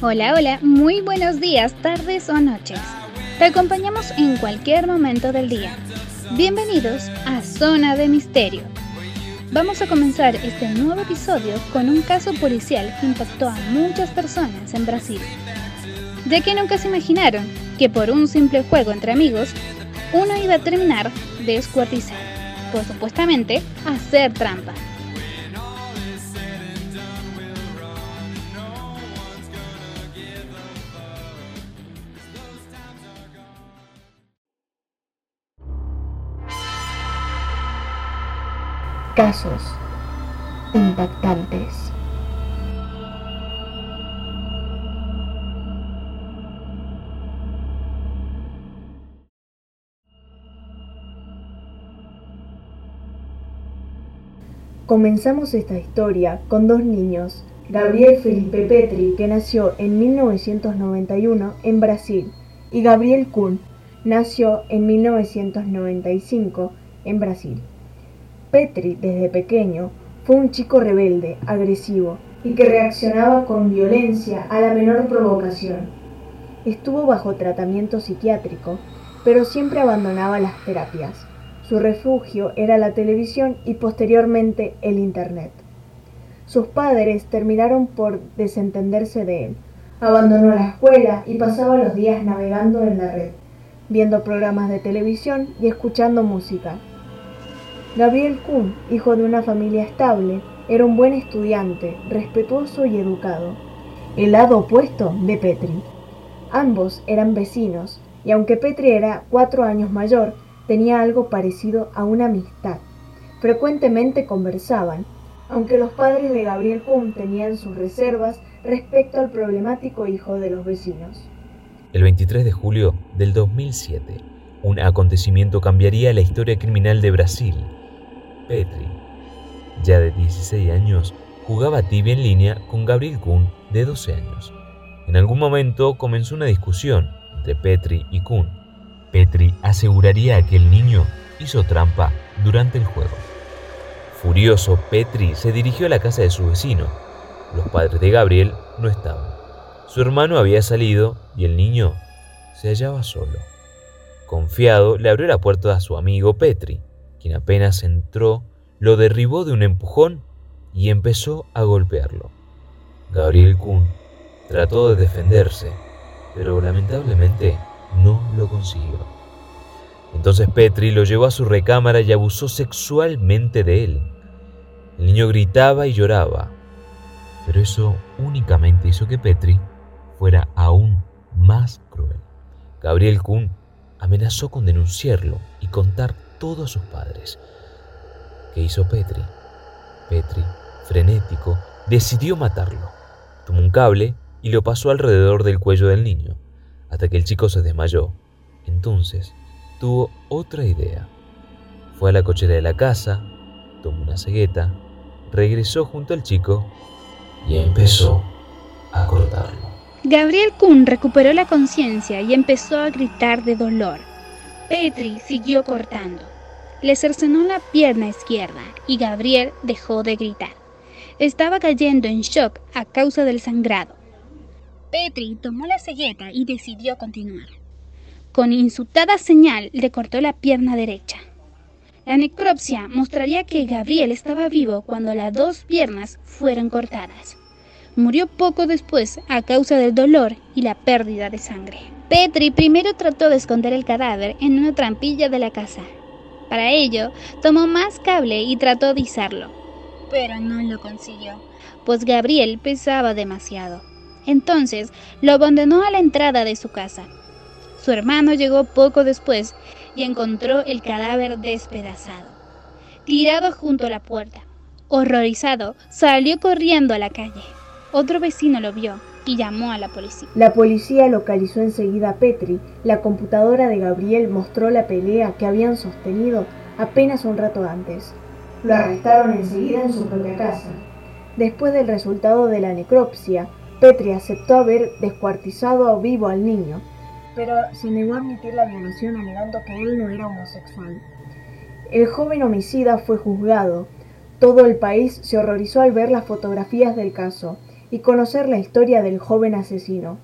Hola, hola, muy buenos días, tardes o noches. Te acompañamos en cualquier momento del día. Bienvenidos a Zona de Misterio. Vamos a comenzar este nuevo episodio con un caso policial que impactó a muchas personas en Brasil. Ya que nunca se imaginaron que por un simple juego entre amigos, uno iba a terminar descuartizado, por supuestamente hacer trampa. Casos impactantes. Comenzamos esta historia con dos niños, Gabriel Felipe Petri, que nació en 1991 en Brasil, y Gabriel Kuhn, nació en 1995 en Brasil. Petri, desde pequeño, fue un chico rebelde, agresivo y que reaccionaba con violencia a la menor provocación. Estuvo bajo tratamiento psiquiátrico, pero siempre abandonaba las terapias. Su refugio era la televisión y posteriormente el Internet. Sus padres terminaron por desentenderse de él. Abandonó la escuela y pasaba los días navegando en la red, viendo programas de televisión y escuchando música. Gabriel Kuhn, hijo de una familia estable, era un buen estudiante, respetuoso y educado, el lado opuesto de Petri. Ambos eran vecinos, y aunque Petri era cuatro años mayor, tenía algo parecido a una amistad. Frecuentemente conversaban, aunque los padres de Gabriel Kuhn tenían sus reservas respecto al problemático hijo de los vecinos. El 23 de julio del 2007, un acontecimiento cambiaría la historia criminal de Brasil Petri, ya de 16 años, jugaba tibia en línea con Gabriel Kuhn, de 12 años. En algún momento comenzó una discusión entre Petri y Kuhn. Petri aseguraría que el niño hizo trampa durante el juego. Furioso, Petri se dirigió a la casa de su vecino. Los padres de Gabriel no estaban. Su hermano había salido y el niño se hallaba solo. Confiado, le abrió la puerta a su amigo Petri quien apenas entró, lo derribó de un empujón y empezó a golpearlo. Gabriel Kuhn trató de defenderse, pero lamentablemente no lo consiguió. Entonces Petri lo llevó a su recámara y abusó sexualmente de él. El niño gritaba y lloraba, pero eso únicamente hizo que Petri fuera aún más cruel. Gabriel Kuhn amenazó con denunciarlo y contar todo a sus padres. ¿Qué hizo Petri? Petri, frenético, decidió matarlo. Tomó un cable y lo pasó alrededor del cuello del niño, hasta que el chico se desmayó. Entonces, tuvo otra idea. Fue a la cochera de la casa, tomó una cegueta, regresó junto al chico y empezó a cortarlo. Gabriel Kuhn recuperó la conciencia y empezó a gritar de dolor. Petri siguió cortando. Le cercenó la pierna izquierda y Gabriel dejó de gritar. Estaba cayendo en shock a causa del sangrado. Petri tomó la cegueta y decidió continuar. Con insultada señal le cortó la pierna derecha. La necropsia mostraría que Gabriel estaba vivo cuando las dos piernas fueron cortadas. Murió poco después a causa del dolor y la pérdida de sangre. Petri primero trató de esconder el cadáver en una trampilla de la casa. Para ello, tomó más cable y trató de izarlo, pero no lo consiguió, pues Gabriel pesaba demasiado. Entonces, lo abandonó a la entrada de su casa. Su hermano llegó poco después y encontró el cadáver despedazado, tirado junto a la puerta. Horrorizado, salió corriendo a la calle. Otro vecino lo vio y llamó a la policía. La policía localizó enseguida a Petri. La computadora de Gabriel mostró la pelea que habían sostenido apenas un rato antes. Lo arrestaron enseguida en su propia casa. Después del resultado de la necropsia, Petri aceptó haber descuartizado a vivo al niño, pero se negó a admitir la violación alegando que él no era homosexual. El joven homicida fue juzgado. Todo el país se horrorizó al ver las fotografías del caso y conocer la historia del joven asesino.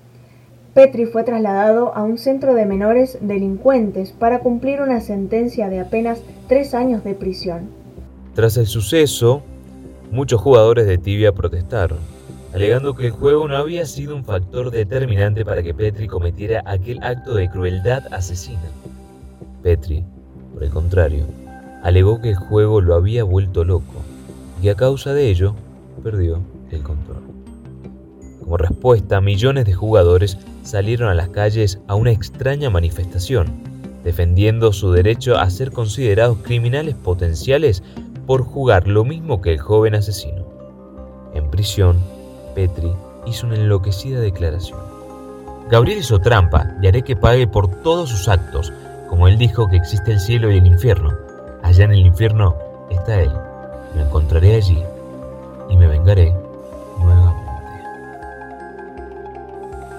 Petri fue trasladado a un centro de menores delincuentes para cumplir una sentencia de apenas tres años de prisión. Tras el suceso, muchos jugadores de Tibia protestaron, alegando que el juego no había sido un factor determinante para que Petri cometiera aquel acto de crueldad asesina. Petri, por el contrario, alegó que el juego lo había vuelto loco y a causa de ello perdió el control. Como respuesta, millones de jugadores salieron a las calles a una extraña manifestación, defendiendo su derecho a ser considerados criminales potenciales por jugar lo mismo que el joven asesino. En prisión, Petri hizo una enloquecida declaración. Gabriel hizo trampa y haré que pague por todos sus actos, como él dijo que existe el cielo y el infierno. Allá en el infierno está él. Me encontraré allí y me vengaré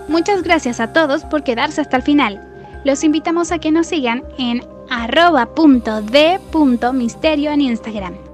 Muchas gracias a todos por quedarse hasta el final. Los invitamos a que nos sigan en arroba.de.misterio en Instagram.